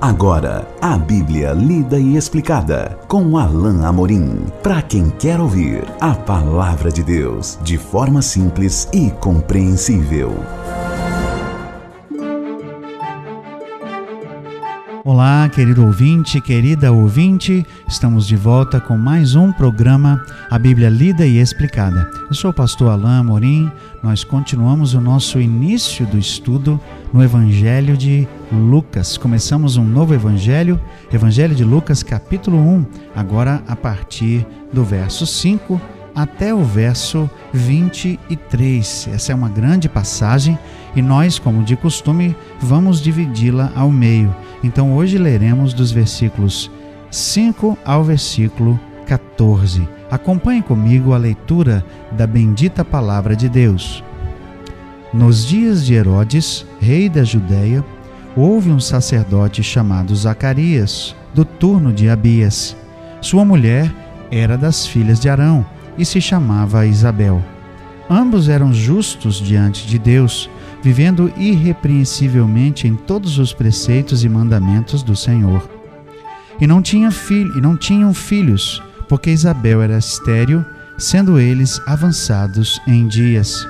Agora, a Bíblia lida e explicada com Alain Amorim. Para quem quer ouvir a palavra de Deus de forma simples e compreensível. Olá, querido ouvinte, querida ouvinte, estamos de volta com mais um programa A Bíblia Lida e Explicada. Eu sou o pastor Alain Amorim, nós continuamos o nosso início do estudo no Evangelho de Lucas. Começamos um novo Evangelho, Evangelho de Lucas, capítulo 1, agora a partir do verso 5 até o verso 23. Essa é uma grande passagem e nós, como de costume, vamos dividi-la ao meio. Então hoje leremos dos versículos 5 ao versículo 14. Acompanhe comigo a leitura da bendita palavra de Deus. Nos dias de Herodes, rei da Judéia, houve um sacerdote chamado Zacarias, do turno de Abias. Sua mulher era das filhas de Arão e se chamava Isabel. Ambos eram justos diante de Deus, vivendo irrepreensivelmente em todos os preceitos e mandamentos do Senhor. E não, tinha filho, e não tinham filhos, porque Isabel era estéril, sendo eles avançados em dias.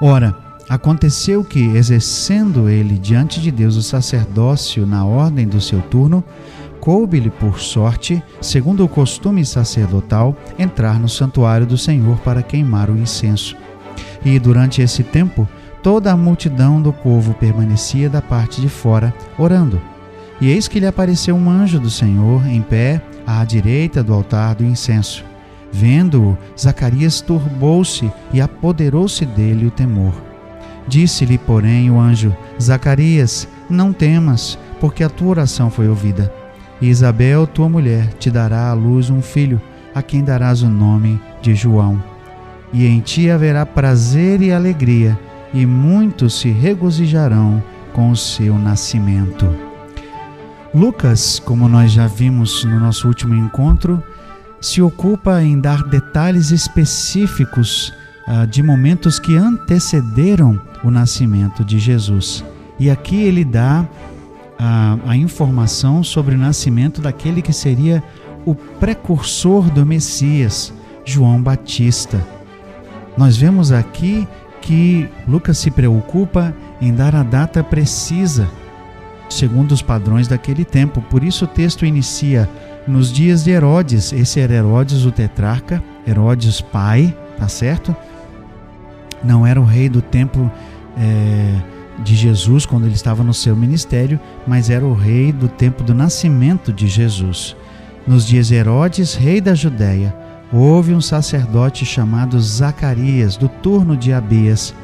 Ora, aconteceu que, exercendo ele diante de Deus o sacerdócio na ordem do seu turno, coube-lhe por sorte, segundo o costume sacerdotal, entrar no santuário do Senhor para queimar o incenso. E durante esse tempo, toda a multidão do povo permanecia da parte de fora, orando. E eis que lhe apareceu um anjo do Senhor em pé à direita do altar do incenso. Vendo-o, Zacarias turbou-se e apoderou-se dele o temor. Disse-lhe, porém, o anjo: Zacarias, não temas, porque a tua oração foi ouvida e Isabel, tua mulher, te dará à luz um filho, a quem darás o nome de João. E em ti haverá prazer e alegria, e muitos se regozijarão com o seu nascimento. Lucas, como nós já vimos no nosso último encontro, se ocupa em dar detalhes específicos uh, de momentos que antecederam o nascimento de Jesus. E aqui ele dá a, a informação sobre o nascimento daquele que seria o precursor do Messias, João Batista. Nós vemos aqui que Lucas se preocupa em dar a data precisa, segundo os padrões daquele tempo. Por isso o texto inicia nos dias de Herodes. Esse era Herodes o tetrarca, Herodes pai, tá certo? Não era o rei do tempo é, de Jesus quando ele estava no seu ministério, mas era o rei do tempo do nascimento de Jesus. Nos dias de Herodes, rei da Judéia, houve um sacerdote chamado Zacarias, do turno de Abias.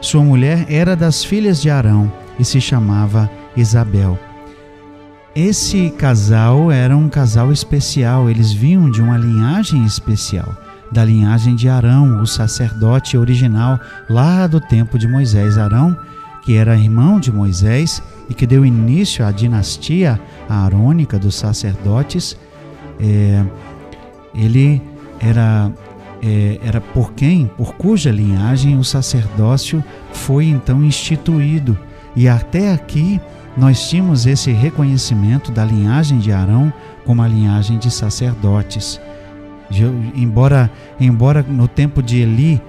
Sua mulher era das filhas de Arão e se chamava Isabel. Esse casal era um casal especial, eles vinham de uma linhagem especial, da linhagem de Arão, o sacerdote original lá do tempo de Moisés. Arão que era irmão de Moisés e que deu início à dinastia arônica dos sacerdotes, é, ele era, é, era por quem, por cuja linhagem o sacerdócio foi então instituído. E até aqui nós tínhamos esse reconhecimento da linhagem de Arão como a linhagem de sacerdotes. Embora, embora no tempo de Eli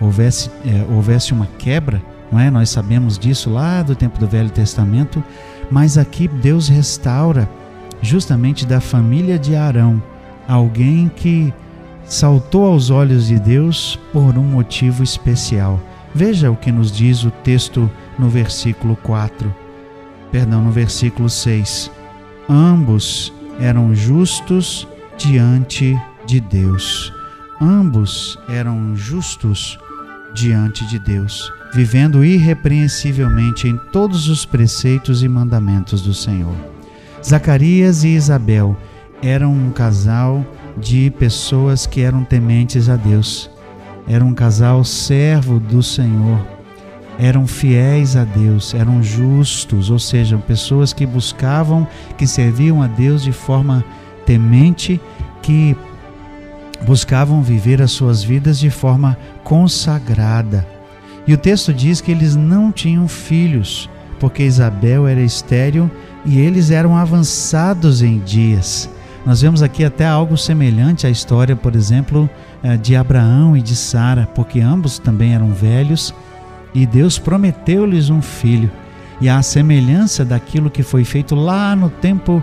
houvesse, é, houvesse uma quebra não é? Nós sabemos disso lá do tempo do Velho Testamento, mas aqui Deus restaura justamente da família de Arão, alguém que saltou aos olhos de Deus por um motivo especial. Veja o que nos diz o texto no versículo 4. Perdão, no versículo 6. Ambos eram justos diante de Deus. Ambos eram justos diante de Deus vivendo irrepreensivelmente em todos os preceitos e mandamentos do Senhor. Zacarias e Isabel eram um casal de pessoas que eram tementes a Deus. Era um casal servo do Senhor. Eram fiéis a Deus, eram justos, ou seja, pessoas que buscavam, que serviam a Deus de forma temente, que buscavam viver as suas vidas de forma consagrada e o texto diz que eles não tinham filhos, porque Isabel era estéril e eles eram avançados em dias. Nós vemos aqui até algo semelhante à história, por exemplo, eh, de Abraão e de Sara, porque ambos também eram velhos e Deus prometeu-lhes um filho. E a semelhança daquilo que foi feito lá no tempo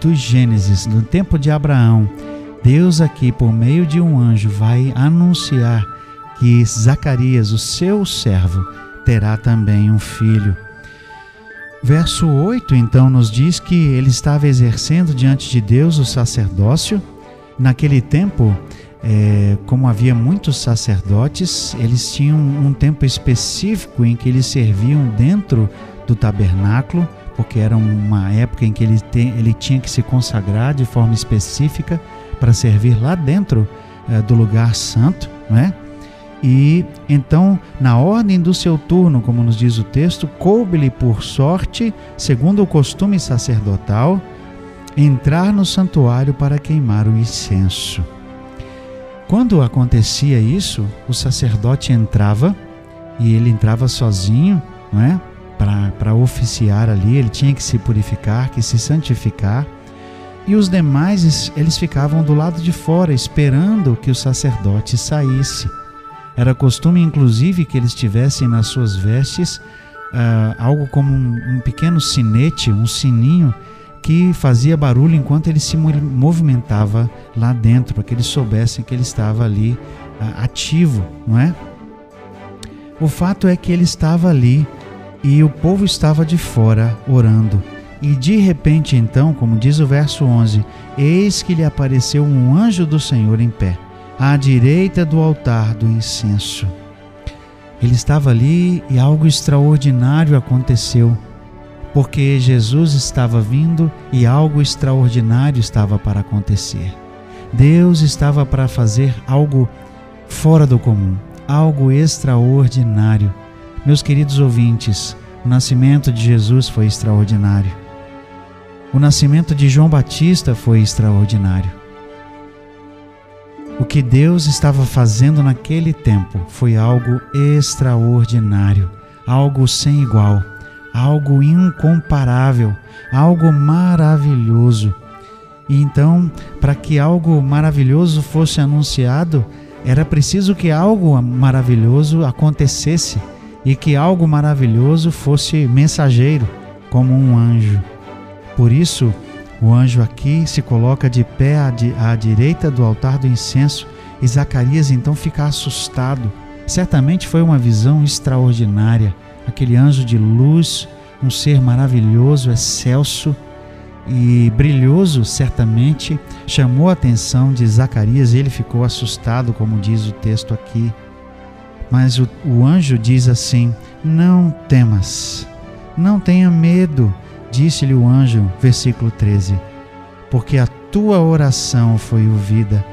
do Gênesis, no tempo de Abraão, Deus aqui, por meio de um anjo, vai anunciar que Zacarias, o seu servo, terá também um filho. Verso 8 então nos diz que ele estava exercendo diante de Deus o sacerdócio. Naquele tempo, é, como havia muitos sacerdotes, eles tinham um tempo específico em que eles serviam dentro do tabernáculo, porque era uma época em que ele, te, ele tinha que se consagrar de forma específica para servir lá dentro é, do lugar santo, não é? E então, na ordem do seu turno, como nos diz o texto, coube-lhe por sorte, segundo o costume sacerdotal, entrar no santuário para queimar o incenso. Quando acontecia isso, o sacerdote entrava e ele entrava sozinho, não é? Para oficiar ali, ele tinha que se purificar, que se santificar. E os demais, eles ficavam do lado de fora, esperando que o sacerdote saísse. Era costume, inclusive, que eles tivessem nas suas vestes uh, algo como um, um, pequeno sinete, um sininho, que fazia barulho enquanto ele se movimentava lá dentro, para que eles soubessem que ele estava ali uh, ativo, não é? O fato é que ele estava ali e o povo estava de fora orando. E de repente, então, como diz o verso 11, eis que lhe apareceu um anjo do Senhor em pé à direita do altar do incenso. Ele estava ali e algo extraordinário aconteceu, porque Jesus estava vindo e algo extraordinário estava para acontecer. Deus estava para fazer algo fora do comum, algo extraordinário. Meus queridos ouvintes, o nascimento de Jesus foi extraordinário. O nascimento de João Batista foi extraordinário. Que Deus estava fazendo naquele tempo foi algo extraordinário, algo sem igual, algo incomparável, algo maravilhoso. E então, para que algo maravilhoso fosse anunciado, era preciso que algo maravilhoso acontecesse e que algo maravilhoso fosse mensageiro, como um anjo. Por isso, o anjo aqui se coloca de pé à, di à direita do altar do incenso e Zacarias então fica assustado. Certamente foi uma visão extraordinária. Aquele anjo de luz, um ser maravilhoso, excelso e brilhoso, certamente chamou a atenção de Zacarias e ele ficou assustado, como diz o texto aqui. Mas o, o anjo diz assim: Não temas, não tenha medo Disse-lhe o anjo, versículo 13: Porque a tua oração foi ouvida,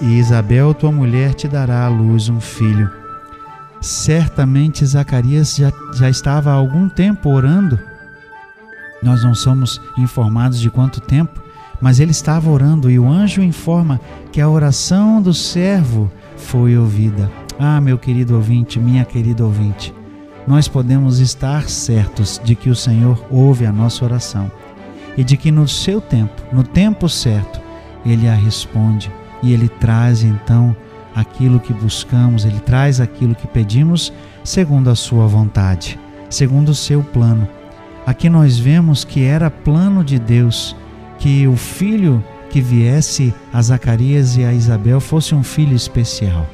e Isabel, tua mulher, te dará à luz um filho. Certamente Zacarias já, já estava há algum tempo orando. Nós não somos informados de quanto tempo, mas ele estava orando e o anjo informa que a oração do servo foi ouvida. Ah, meu querido ouvinte, minha querida ouvinte, nós podemos estar certos de que o Senhor ouve a nossa oração e de que no seu tempo, no tempo certo, Ele a responde e Ele traz então aquilo que buscamos, Ele traz aquilo que pedimos segundo a Sua vontade, segundo o seu plano. Aqui nós vemos que era plano de Deus que o filho que viesse a Zacarias e a Isabel fosse um filho especial,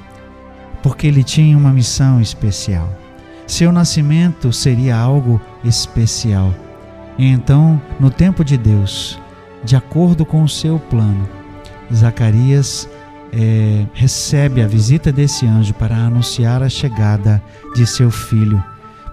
porque ele tinha uma missão especial. Seu nascimento seria algo especial. E então, no tempo de Deus, de acordo com o seu plano, Zacarias é, recebe a visita desse anjo para anunciar a chegada de seu filho.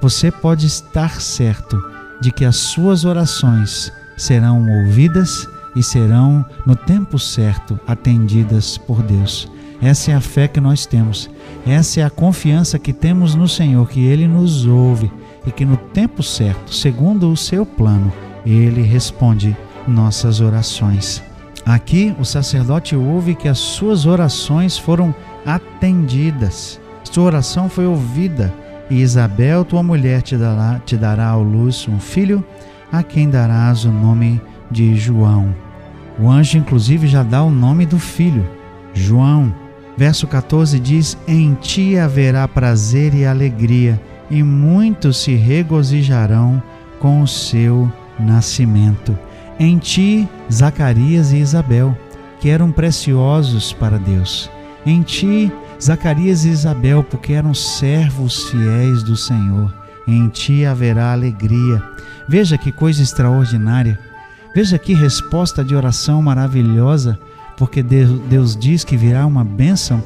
Você pode estar certo de que as suas orações serão ouvidas e serão, no tempo certo, atendidas por Deus. Essa é a fé que nós temos. Essa é a confiança que temos no Senhor, que Ele nos ouve e que no tempo certo, segundo o seu plano, Ele responde nossas orações. Aqui o sacerdote ouve que as suas orações foram atendidas. Sua oração foi ouvida. e Isabel, tua mulher, te dará, te dará ao luz um filho, a quem darás o nome de João. O anjo, inclusive, já dá o nome do filho, João. Verso 14 diz: Em ti haverá prazer e alegria, e muitos se regozijarão com o seu nascimento. Em ti, Zacarias e Isabel, que eram preciosos para Deus. Em ti, Zacarias e Isabel, porque eram servos fiéis do Senhor. Em ti haverá alegria. Veja que coisa extraordinária. Veja que resposta de oração maravilhosa, porque Deus, Deus diz que virá uma bênção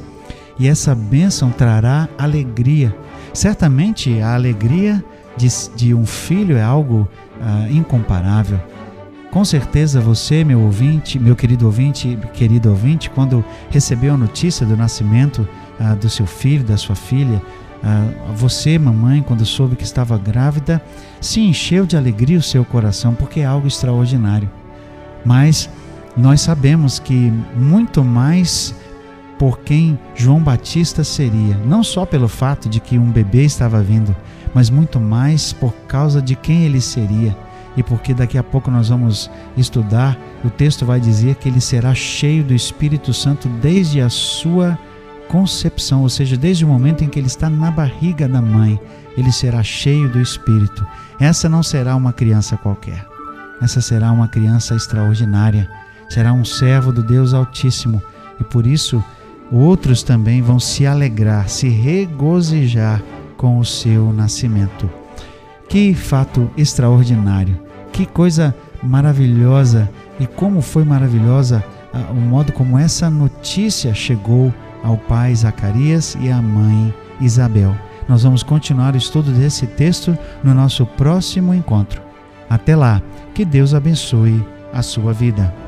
e essa bênção trará alegria. Certamente a alegria de, de um filho é algo ah, incomparável. Com certeza você, meu ouvinte, meu querido ouvinte, querido ouvinte, quando recebeu a notícia do nascimento ah, do seu filho, da sua filha, ah, você, mamãe, quando soube que estava grávida, se encheu de alegria o seu coração, porque é algo extraordinário. Mas nós sabemos que muito mais por quem João Batista seria, não só pelo fato de que um bebê estava vindo, mas muito mais por causa de quem ele seria e porque daqui a pouco nós vamos estudar, o texto vai dizer que ele será cheio do Espírito Santo desde a sua concepção, ou seja, desde o momento em que ele está na barriga da mãe, ele será cheio do Espírito. Essa não será uma criança qualquer. Essa será uma criança extraordinária. Será um servo do Deus Altíssimo. E por isso, outros também vão se alegrar, se regozijar com o seu nascimento. Que fato extraordinário! Que coisa maravilhosa e como foi maravilhosa o modo como essa notícia chegou ao pai Zacarias e à mãe Isabel. Nós vamos continuar o estudo desse texto no nosso próximo encontro. Até lá, que Deus abençoe a sua vida.